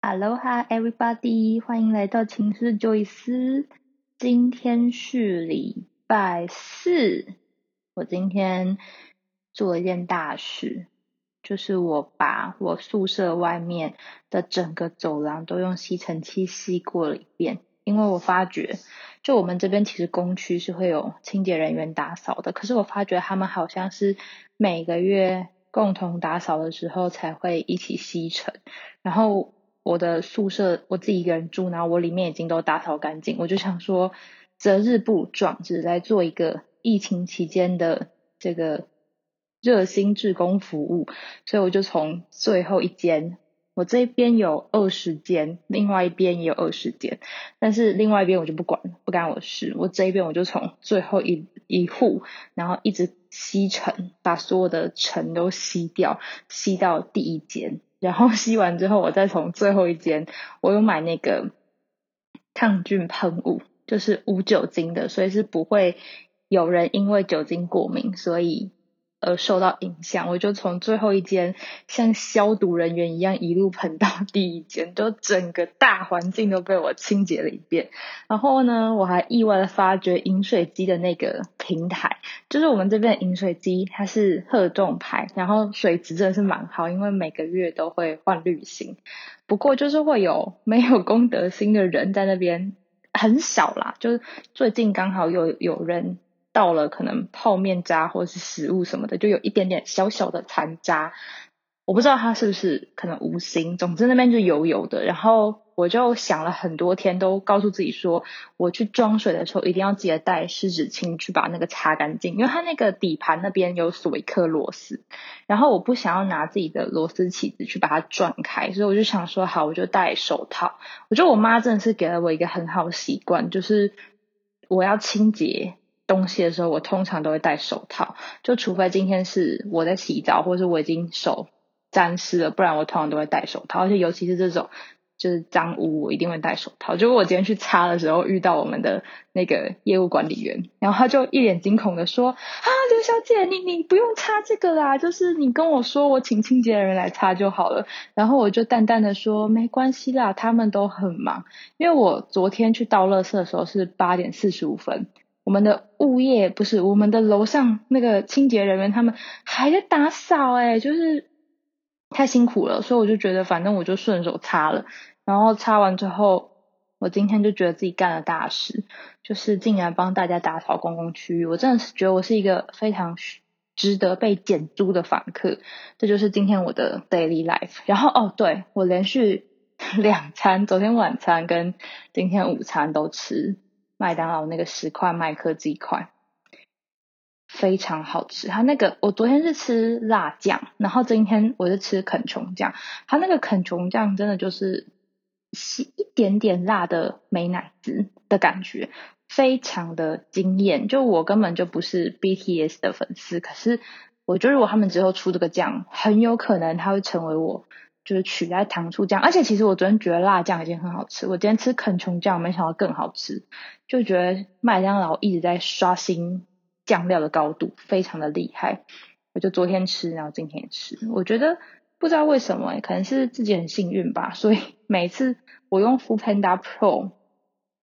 Aloha, everybody！欢迎来到情绪救伊斯。今天是礼拜四，我今天做了一件大事，就是我把我宿舍外面的整个走廊都用吸尘器吸过了一遍。因为我发觉，就我们这边其实工区是会有清洁人员打扫的，可是我发觉他们好像是每个月共同打扫的时候才会一起吸尘，然后。我的宿舍我自己一个人住，然后我里面已经都打扫干净，我就想说择日不壮，只来做一个疫情期间的这个热心志工服务，所以我就从最后一间，我这边有二十间，另外一边也有二十间，但是另外一边我就不管，不干我事，我这一边我就从最后一一户，然后一直吸尘，把所有的尘都吸掉，吸到第一间。然后吸完之后，我再从最后一间，我有买那个抗菌喷雾，就是无酒精的，所以是不会有人因为酒精过敏，所以。而受到影响，我就从最后一间像消毒人员一样一路喷到第一间，就整个大环境都被我清洁了一遍。然后呢，我还意外的发觉饮水机的那个平台，就是我们这边饮水机它是鹤众牌，然后水质真的是蛮好，因为每个月都会换滤芯。不过就是会有没有公德心的人在那边很少啦，就是最近刚好有有人。到了可能泡面渣或者是食物什么的，就有一点点小小的残渣，我不知道它是不是可能无心。总之那边就油油的，然后我就想了很多天，都告诉自己说，我去装水的时候一定要记得带湿纸巾去把那个擦干净，因为它那个底盘那边有锁一颗螺丝，然后我不想要拿自己的螺丝起子去把它转开，所以我就想说，好，我就戴手套。我觉得我妈真的是给了我一个很好的习惯，就是我要清洁。东西的时候，我通常都会戴手套，就除非今天是我在洗澡，或者是我已经手沾湿了，不然我通常都会戴手套。而且尤其是这种就是脏污，我一定会戴手套。结果我今天去擦的时候，遇到我们的那个业务管理员，然后他就一脸惊恐的说：“啊，刘小姐，你你不用擦这个啦，就是你跟我说，我请清洁的人来擦就好了。”然后我就淡淡的说：“没关系啦，他们都很忙，因为我昨天去倒垃圾的时候是八点四十五分。”我们的物业不是我们的楼上那个清洁人员，他们还在打扫哎，就是太辛苦了，所以我就觉得反正我就顺手擦了，然后擦完之后，我今天就觉得自己干了大事，就是竟然帮大家打扫公共区域，我真的是觉得我是一个非常值得被减租的房客，这就是今天我的 daily life。然后哦，对我连续两餐，昨天晚餐跟今天午餐都吃。麦当劳那个十块麦克鸡块非常好吃，它那个我昨天是吃辣酱，然后今天我是吃肯琼酱，它那个肯琼酱真的就是是一点点辣的美奶滋的感觉，非常的惊艳。就我根本就不是 BTS 的粉丝，可是我觉得如果他们之后出这个酱，很有可能它会成为我。就是取代糖醋酱，而且其实我昨天觉得辣酱已经很好吃，我今天吃肯琼酱没想到更好吃，就觉得麦当劳一直在刷新酱料的高度，非常的厉害。我就昨天吃，然后今天也吃，我觉得不知道为什么，可能是自己很幸运吧，所以 每次我用 Food Panda Pro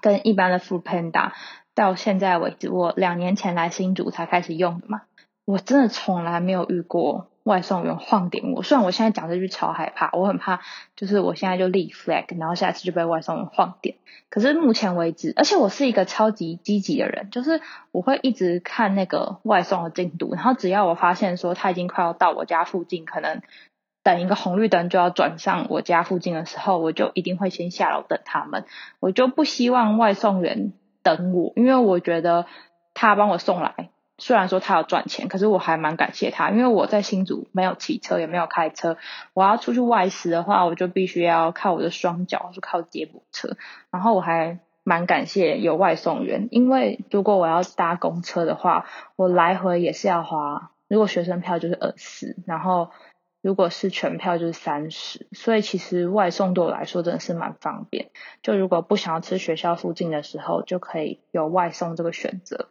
跟一般的 Food Panda 到现在为止，我两年前来新竹才开始用的嘛，我真的从来没有遇过。外送员晃点我，虽然我现在讲这句超害怕，我很怕，就是我现在就立 flag，然后下次就被外送员晃点。可是目前为止，而且我是一个超级积极的人，就是我会一直看那个外送的进度，然后只要我发现说他已经快要到我家附近，可能等一个红绿灯就要转上我家附近的时候，我就一定会先下楼等他们。我就不希望外送员等我，因为我觉得他帮我送来。虽然说他要赚钱，可是我还蛮感谢他，因为我在新竹没有骑车，也没有开车。我要出去外食的话，我就必须要靠我的双脚，就靠接驳车。然后我还蛮感谢有外送员，因为如果我要搭公车的话，我来回也是要花。如果学生票就是二十，然后如果是全票就是三十。所以其实外送对我来说真的是蛮方便。就如果不想要吃学校附近的时候，就可以有外送这个选择。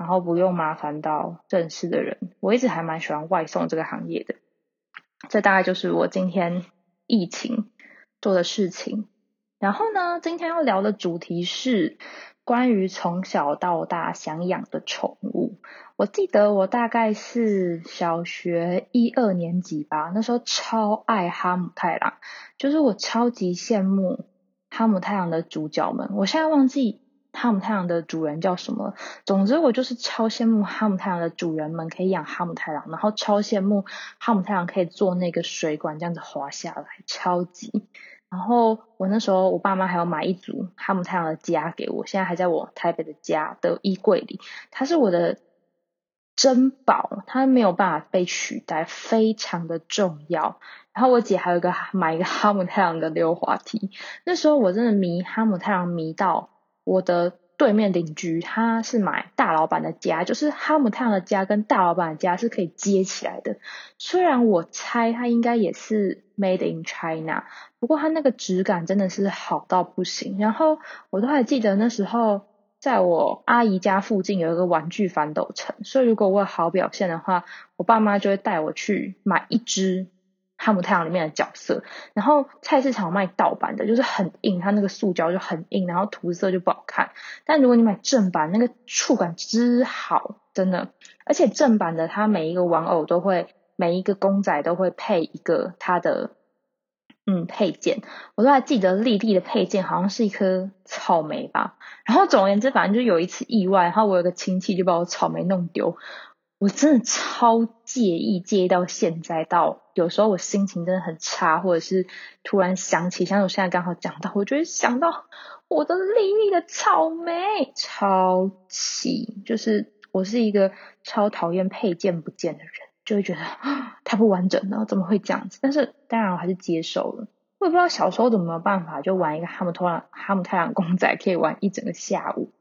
然后不用麻烦到正式的人，我一直还蛮喜欢外送这个行业的。这大概就是我今天疫情做的事情。然后呢，今天要聊的主题是关于从小到大想养的宠物。我记得我大概是小学一二年级吧，那时候超爱哈姆太郎，就是我超级羡慕哈姆太郎的主角们。我现在忘记哈姆太郎的主人叫什么，总之我就是超羡慕哈姆太郎的主人们可以养哈姆太郎，然后超羡慕哈姆太郎可以坐那个水管这样子滑下来，超级。然后我那时候我爸妈还要买一组哈姆太郎的家给我，现在还在我台北的家的衣柜里，它是我的。珍宝，它没有办法被取代，非常的重要。然后我姐还有一个买一个哈姆太郎的溜滑梯。那时候我真的迷哈姆太郎迷到我的对面邻居，他是买大老板的家，就是哈姆太郎的家跟大老板的家是可以接起来的。虽然我猜它应该也是 made in China，不过它那个质感真的是好到不行。然后我都还记得那时候。在我阿姨家附近有一个玩具反斗城，所以如果我有好表现的话，我爸妈就会带我去买一只哈姆太郎里面的角色。然后菜市场卖盗版的，就是很硬，它那个塑胶就很硬，然后涂色就不好看。但如果你买正版，那个触感之好，真的。而且正版的，它每一个玩偶都会，每一个公仔都会配一个它的。嗯，配件我都还记得，丽丽的配件好像是一颗草莓吧。然后总而言之，反正就有一次意外，然后我有个亲戚就把我草莓弄丢，我真的超介意，介意到现在，到有时候我心情真的很差，或者是突然想起，像我现在刚好讲到，我就会想到我的丽丽的草莓，超气，就是我是一个超讨厌配件不见的人。就会觉得它不完整了，怎么会这样子？但是当然我还是接受了。我也不知道小时候怎么有办法，就玩一个哈姆太郎哈姆太郎公仔可以玩一整个下午。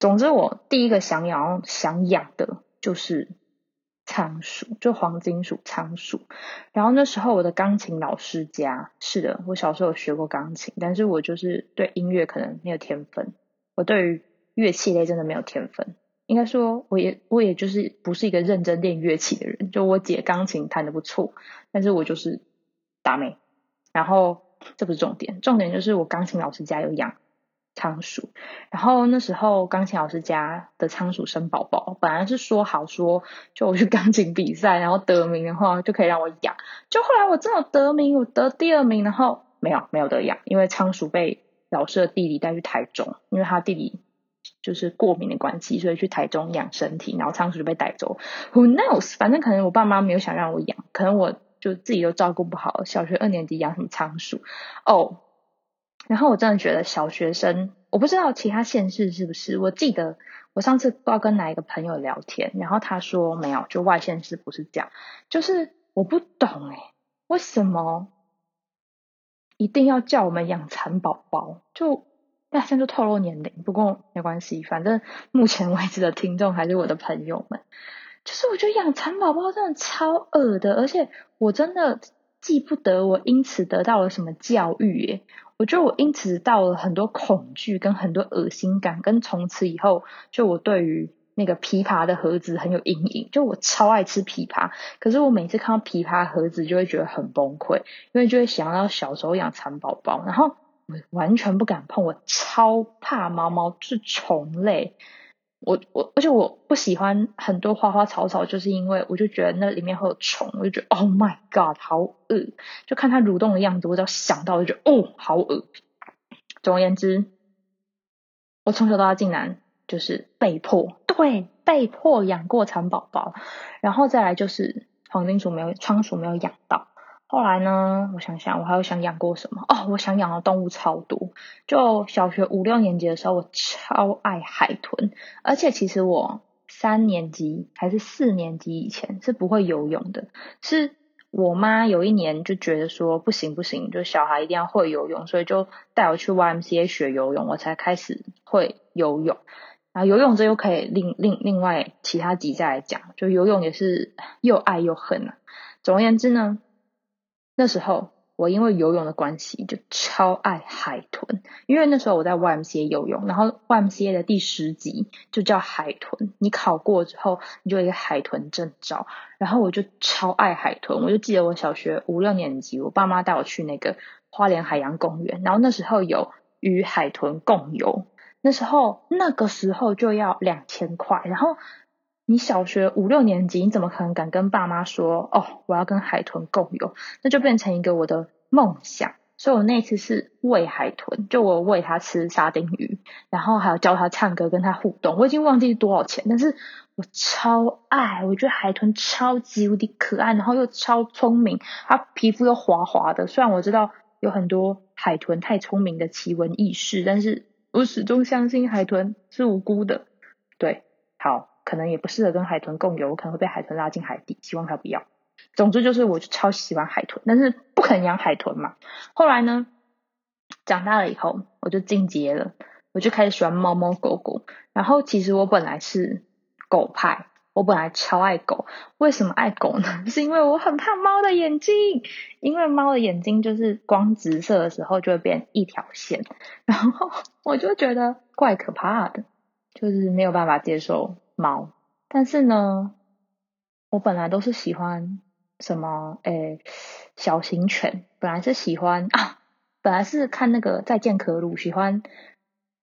总之，我第一个想养想养的就是仓鼠，就黄金鼠仓鼠。然后那时候我的钢琴老师家，是的，我小时候有学过钢琴，但是我就是对音乐可能没有天分，我对于乐器类真的没有天分。应该说，我也我也就是不是一个认真练乐器的人。就我姐钢琴弹的不错，但是我就是打没。然后这不是重点，重点就是我钢琴老师家有养仓鼠。然后那时候钢琴老师家的仓鼠生宝宝，本来是说好说，就我去钢琴比赛，然后得名的话就可以让我养。就后来我真的得名，我得第二名，然后没有没有得养，因为仓鼠被老师的弟弟带去台中，因为他弟弟。就是过敏的关系，所以去台中养身体，然后仓鼠就被带走。Who knows？反正可能我爸妈没有想让我养，可能我就自己都照顾不好。小学二年级养什么仓鼠？哦，然后我真的觉得小学生，我不知道其他县市是不是。我记得我上次不知道跟哪一个朋友聊天，然后他说没有，就外县市不是这样。就是我不懂诶，为什么一定要叫我们养蚕宝宝？就那现在就透露年龄，不过没关系，反正目前为止的听众还是我的朋友们。就是我觉得养蚕宝宝真的超恶的，而且我真的记不得我因此得到了什么教育耶。我觉得我因此到了很多恐惧跟很多恶心感，跟从此以后就我对于那个枇杷的盒子很有阴影。就我超爱吃枇杷，可是我每次看到枇杷盒子就会觉得很崩溃，因为就会想到小时候养蚕宝宝，然后。我完全不敢碰，我超怕毛毛是虫类。我我而且我不喜欢很多花花草草，就是因为我就觉得那里面会有虫，我就觉得 Oh my God，好恶！就看它蠕动的样子，我只要想到就觉得哦，好恶。总而言之，我从小到大竟然就是被迫，对，被迫养过蚕宝宝，然后再来就是黄金鼠没有，仓鼠没有养到。后来呢？我想想，我还有想养过什么？哦，我想养的动物超多。就小学五六年级的时候，我超爱海豚。而且其实我三年级还是四年级以前是不会游泳的。是我妈有一年就觉得说不行不行，就小孩一定要会游泳，所以就带我去 YMCA 学游泳，我才开始会游泳。然后游泳这又可以另另另外其他集再来讲。就游泳也是又爱又恨啊。总而言之呢。那时候我因为游泳的关系就超爱海豚，因为那时候我在 YMCA 游泳，然后 YMCA 的第十级就叫海豚，你考过之后你就一个海豚证照，然后我就超爱海豚，我就记得我小学五六年级，我爸妈带我去那个花莲海洋公园，然后那时候有与海豚共游，那时候那个时候就要两千块，然后你小学五六年级，你怎么可能敢跟爸妈说哦，我要跟海豚共游？那就变成一个我的梦想。所以我那次是喂海豚，就我喂它吃沙丁鱼，然后还有教它唱歌，跟它互动。我已经忘记多少钱，但是我超爱，我觉得海豚超级无敌可爱，然后又超聪明，它皮肤又滑滑的。虽然我知道有很多海豚太聪明的奇闻异事，但是我始终相信海豚是无辜的。对，好，可能也不适合跟海豚共游，我可能会被海豚拉进海底，希望它不要。总之就是，我就超喜欢海豚，但是不肯养海豚嘛。后来呢，长大了以后，我就进阶了，我就开始喜欢猫猫狗狗。然后其实我本来是狗派，我本来超爱狗。为什么爱狗呢？是因为我很怕猫的眼睛，因为猫的眼睛就是光直射的时候就会变一条线，然后我就觉得怪可怕的，就是没有办法接受猫。但是呢，我本来都是喜欢。什么？诶，小型犬本来是喜欢啊，本来是看那个再见可鲁，喜欢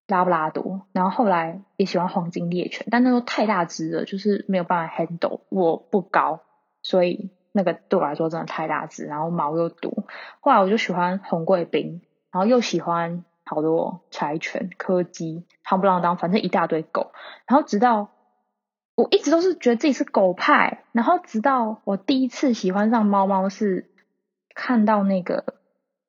拉布拉多，然后后来也喜欢黄金猎犬，但那都太大只了，就是没有办法 handle。我不高，所以那个对我来说真的太大只，然后毛又多。后来我就喜欢红贵宾，然后又喜欢好多柴犬、柯基、汤布朗当，反正一大堆狗，然后直到。我一直都是觉得自己是狗派，然后直到我第一次喜欢上猫猫是看到那个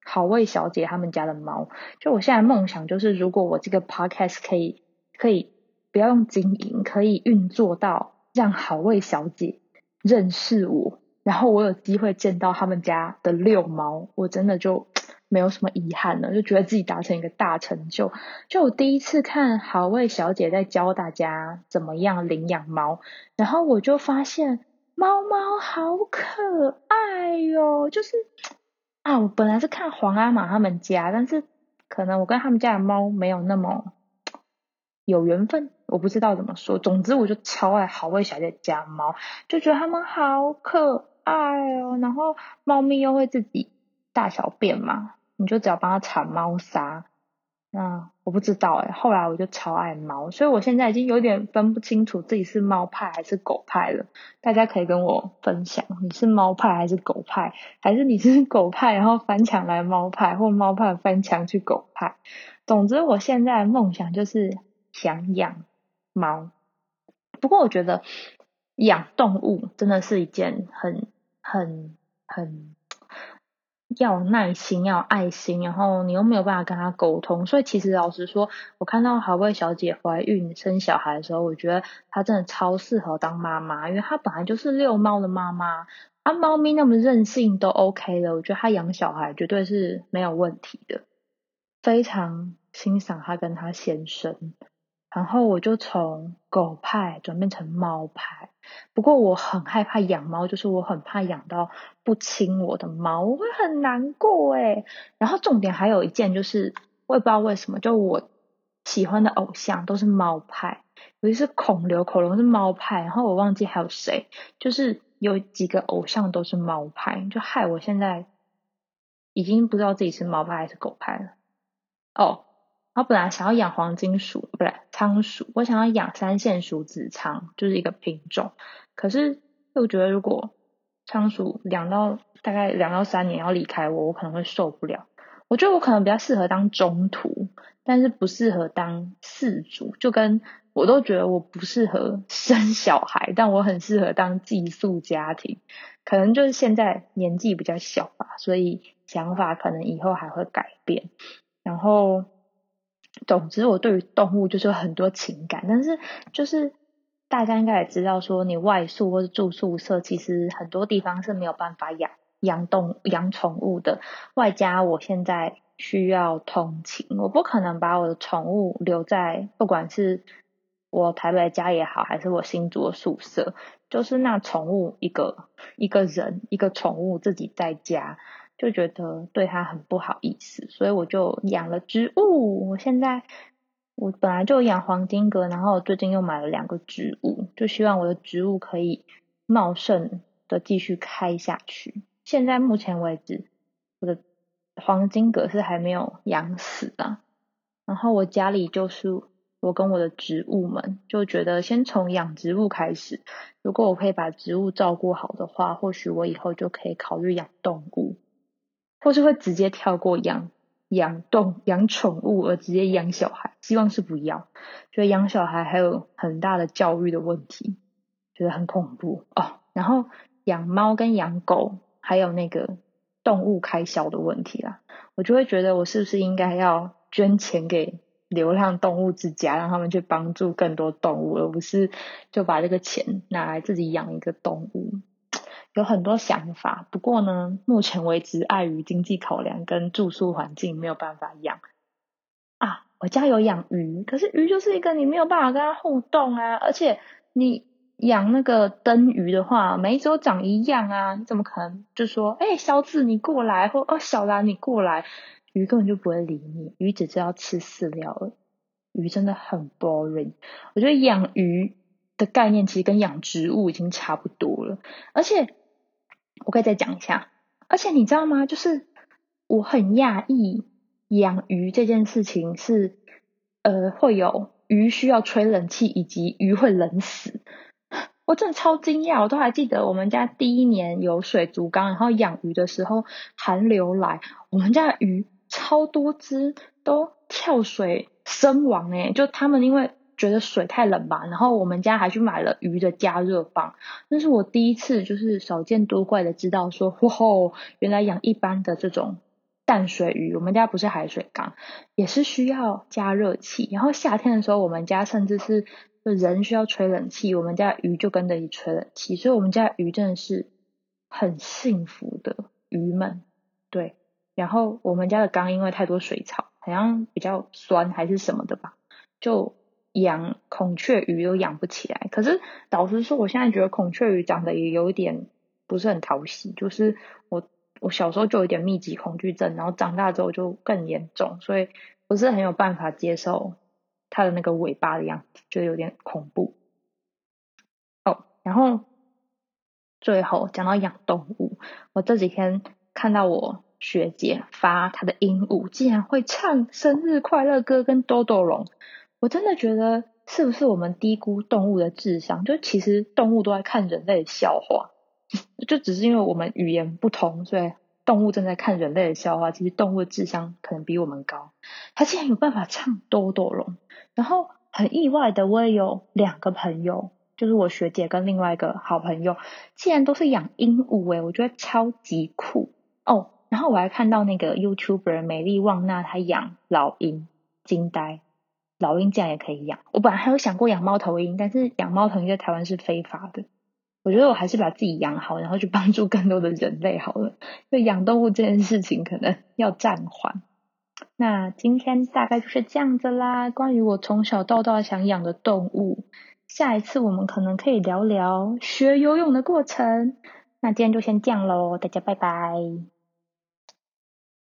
好味小姐他们家的猫。就我现在梦想就是，如果我这个 podcast 可以可以不要用经营，可以运作到让好味小姐认识我，然后我有机会见到他们家的遛猫，我真的就。没有什么遗憾了，就觉得自己达成一个大成就。就我第一次看好味小姐在教大家怎么样领养猫，然后我就发现猫猫好可爱哟。就是啊，我本来是看皇阿玛他们家，但是可能我跟他们家的猫没有那么有缘分，我不知道怎么说。总之，我就超爱好味小姐家猫，就觉得它们好可爱哦。然后猫咪又会自己大小便嘛。你就只要帮它铲猫砂，那我不知道哎。后来我就超爱猫，所以我现在已经有点分不清楚自己是猫派还是狗派了。大家可以跟我分享，你是猫派还是狗派，还是你是狗派然后翻墙来猫派，或猫派翻墙去狗派。总之，我现在的梦想就是想养猫。不过我觉得养动物真的是一件很很很。要耐心，要有爱心，然后你又没有办法跟他沟通，所以其实老实说，我看到好味小姐怀孕生小孩的时候，我觉得她真的超适合当妈妈，因为她本来就是遛猫的妈妈，啊，猫咪那么任性都 OK 的，我觉得她养小孩绝对是没有问题的，非常欣赏她跟她先生。然后我就从狗派转变成猫派，不过我很害怕养猫，就是我很怕养到不亲我的猫，我会很难过诶然后重点还有一件就是，我也不知道为什么，就我喜欢的偶像都是猫派，尤其是孔刘，孔龙是猫派，然后我忘记还有谁，就是有几个偶像都是猫派，就害我现在已经不知道自己是猫派还是狗派了。哦。然后本来想要养黄金鼠，不对仓鼠，我想要养三线鼠子仓，就是一个品种。可是又觉得如果仓鼠养到大概两到三年要离开我，我可能会受不了。我觉得我可能比较适合当中途，但是不适合当饲主。就跟我都觉得我不适合生小孩，但我很适合当寄宿家庭。可能就是现在年纪比较小吧，所以想法可能以后还会改变。然后。总之，我对于动物就是有很多情感，但是就是大家应该也知道，说你外宿或者住宿舍，其实很多地方是没有办法养养动养宠物的。外加我现在需要通勤，我不可能把我的宠物留在不管是我台北家也好，还是我新住的宿舍，就是那宠物一个一个人一个宠物自己在家。就觉得对它很不好意思，所以我就养了植物。我现在我本来就养黄金葛，然后最近又买了两个植物，就希望我的植物可以茂盛的继续开下去。现在目前为止，我的黄金葛是还没有养死啊。然后我家里就是我跟我的植物们就觉得先从养植物开始，如果我可以把植物照顾好的话，或许我以后就可以考虑养动物，或是会直接跳过养养动养宠物而直接养小孩。希望是不要，觉得养小孩还有很大的教育的问题，觉得很恐怖哦。然后养猫跟养狗还有那个动物开销的问题啦，我就会觉得我是不是应该要。捐钱给流浪动物之家，让他们去帮助更多动物，而不是就把这个钱拿来自己养一个动物。有很多想法，不过呢，目前为止碍于经济考量跟住宿环境，没有办法养。啊，我家有养鱼，可是鱼就是一个你没有办法跟它互动啊，而且你养那个灯鱼的话，每一周长一样啊，你怎么可能就说，哎，小紫你过来，或哦小兰你过来？鱼根本就不会理你，鱼只知道吃饲料了。鱼真的很 boring。我觉得养鱼的概念其实跟养植物已经差不多了。而且我可以再讲一下，而且你知道吗？就是我很讶异，养鱼这件事情是呃会有鱼需要吹冷气，以及鱼会冷死。我真的超惊讶，我都还记得我们家第一年有水族缸，然后养鱼的时候寒流来，我们家的鱼。超多只都跳水身亡诶，就他们因为觉得水太冷吧，然后我们家还去买了鱼的加热棒。那是我第一次就是少见多怪的知道说，哇，原来养一般的这种淡水鱼，我们家不是海水缸，也是需要加热器。然后夏天的时候，我们家甚至是人需要吹冷气，我们家鱼就跟着一吹冷气，所以我们家鱼真的是很幸福的鱼们，对。然后我们家的缸因为太多水草，好像比较酸还是什么的吧，就养孔雀鱼都养不起来。可是老实说，我现在觉得孔雀鱼长得也有一点不是很讨喜。就是我我小时候就有点密集恐惧症，然后长大之后就更严重，所以不是很有办法接受它的那个尾巴的样子，觉得有点恐怖。哦，然后最后讲到养动物，我这几天看到我。学姐发她的鹦鹉竟然会唱生日快乐歌跟豆豆龙，我真的觉得是不是我们低估动物的智商？就其实动物都在看人类的笑话，就只是因为我们语言不同，所以动物正在看人类的笑话。其实动物的智商可能比我们高，它竟然有办法唱豆豆龙。然后很意外的，我也有两个朋友，就是我学姐跟另外一个好朋友，竟然都是养鹦鹉诶，我觉得超级酷哦。然后我还看到那个 YouTuber 美丽旺娜，她养老鹰，惊呆！老鹰竟然也可以养。我本来还有想过养猫头鹰，但是养猫头鹰在台湾是非法的。我觉得我还是把自己养好，然后去帮助更多的人类好了。就养动物这件事情可能要暂缓。那今天大概就是这样子啦。关于我从小到大想养的动物，下一次我们可能可以聊聊学游泳的过程。那今天就先这样喽，大家拜拜。